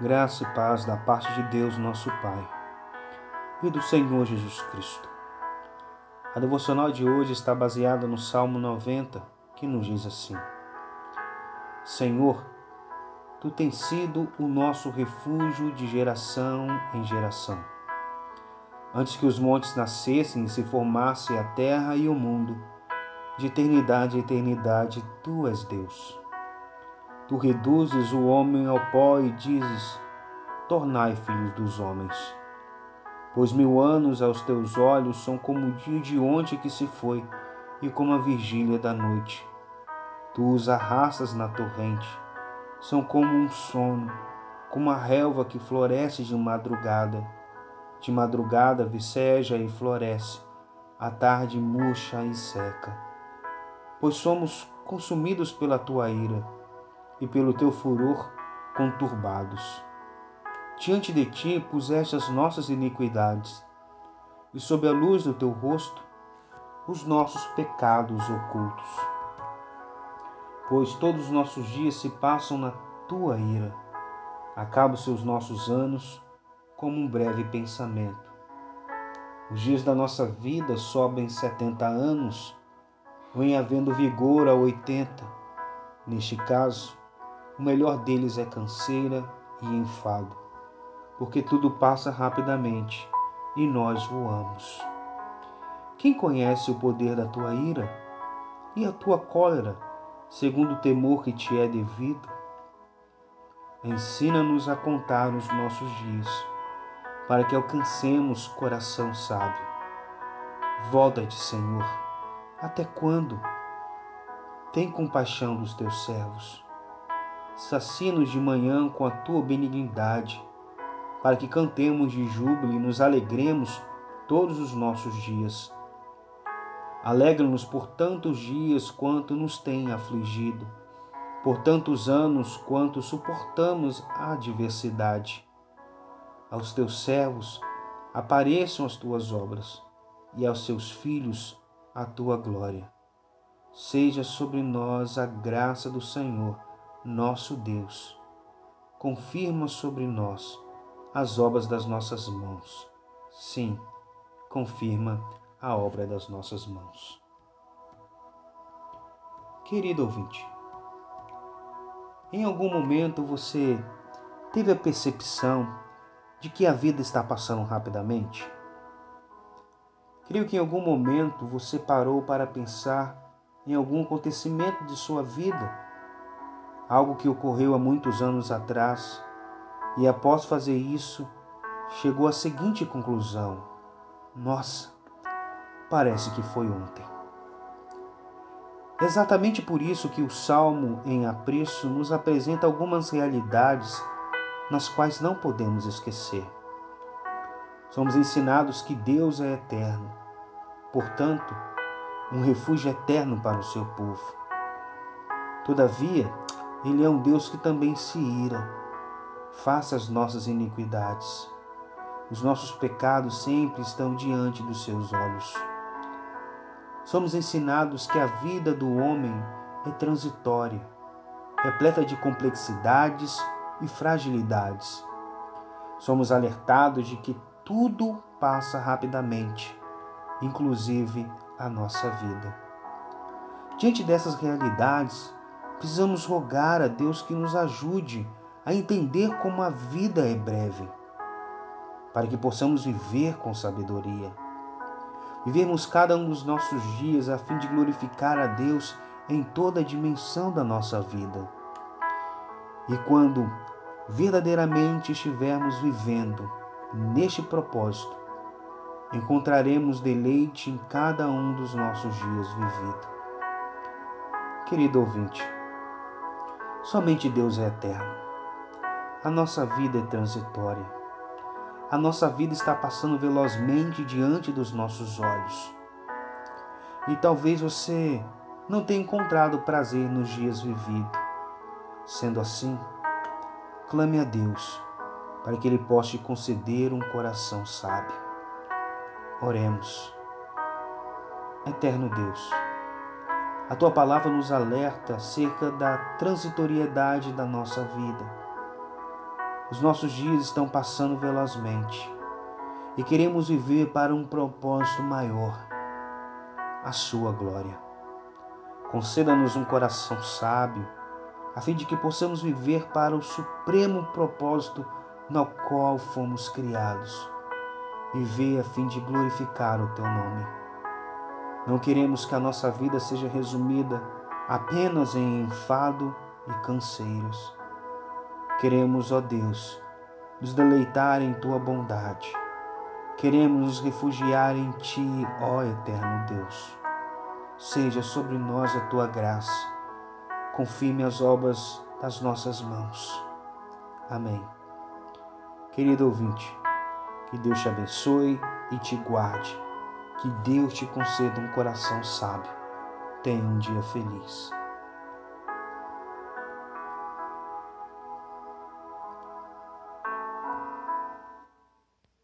Graça e paz da parte de Deus, nosso Pai, e do Senhor Jesus Cristo. A devocional de hoje está baseada no Salmo 90, que nos diz assim: Senhor, tu tens sido o nosso refúgio de geração em geração. Antes que os montes nascessem e se formasse a terra e o mundo, de eternidade a eternidade, tu és Deus. Tu reduzes o homem ao pó e dizes: Tornai filhos dos homens. Pois mil anos aos teus olhos são como o dia de ontem que se foi e como a vigília da noite. Tu os arrastas na torrente, são como um sono, como a relva que floresce de madrugada. De madrugada viceja e floresce, à tarde murcha e seca. Pois somos consumidos pela tua ira e pelo teu furor conturbados. Diante de ti puseste as nossas iniquidades, e sob a luz do teu rosto os nossos pecados ocultos. Pois todos os nossos dias se passam na tua ira, acabam seus nossos anos como um breve pensamento. Os dias da nossa vida sobem setenta anos, ou em havendo vigor a oitenta. Neste caso, o melhor deles é canseira e enfado, porque tudo passa rapidamente e nós voamos. Quem conhece o poder da tua ira e a tua cólera, segundo o temor que te é devido? Ensina-nos a contar os nossos dias, para que alcancemos coração sábio. Volta-te, Senhor, até quando? Tem compaixão dos teus servos sacia-nos de manhã com a tua benignidade, para que cantemos de júbilo e nos alegremos todos os nossos dias. Alegra-nos por tantos dias quanto nos tem afligido, por tantos anos quanto suportamos a adversidade. Aos teus servos apareçam as tuas obras, e aos seus filhos a tua glória. Seja sobre nós a graça do Senhor nosso Deus, confirma sobre nós as obras das nossas mãos. Sim, confirma a obra das nossas mãos. Querido ouvinte, em algum momento você teve a percepção de que a vida está passando rapidamente? Creio que em algum momento você parou para pensar em algum acontecimento de sua vida algo que ocorreu há muitos anos atrás, e após fazer isso, chegou à seguinte conclusão: Nossa, parece que foi ontem. Exatamente por isso que o Salmo em apreço nos apresenta algumas realidades nas quais não podemos esquecer. Somos ensinados que Deus é eterno, portanto, um refúgio eterno para o seu povo. Todavia, ele é um Deus que também se ira, face as nossas iniquidades. Os nossos pecados sempre estão diante dos seus olhos. Somos ensinados que a vida do homem é transitória, repleta de complexidades e fragilidades. Somos alertados de que tudo passa rapidamente, inclusive a nossa vida. Diante dessas realidades, Precisamos rogar a Deus que nos ajude a entender como a vida é breve, para que possamos viver com sabedoria. Vivermos cada um dos nossos dias a fim de glorificar a Deus em toda a dimensão da nossa vida. E quando verdadeiramente estivermos vivendo neste propósito, encontraremos deleite em cada um dos nossos dias vividos. Querido ouvinte, Somente Deus é eterno. A nossa vida é transitória. A nossa vida está passando velozmente diante dos nossos olhos. E talvez você não tenha encontrado prazer nos dias vividos. Sendo assim, clame a Deus para que Ele possa te conceder um coração sábio. Oremos. Eterno Deus, a tua palavra nos alerta acerca da transitoriedade da nossa vida. Os nossos dias estão passando velozmente e queremos viver para um propósito maior, a Sua glória. Conceda-nos um coração sábio, a fim de que possamos viver para o supremo propósito no qual fomos criados. Viver a fim de glorificar o Teu nome. Não queremos que a nossa vida seja resumida apenas em enfado e canseiros. Queremos, ó Deus, nos deleitar em tua bondade. Queremos nos refugiar em ti, ó eterno Deus. Seja sobre nós a tua graça. Confirme as obras das nossas mãos. Amém. Querido ouvinte, que Deus te abençoe e te guarde. Que Deus te conceda um coração sábio. Tenha um dia feliz.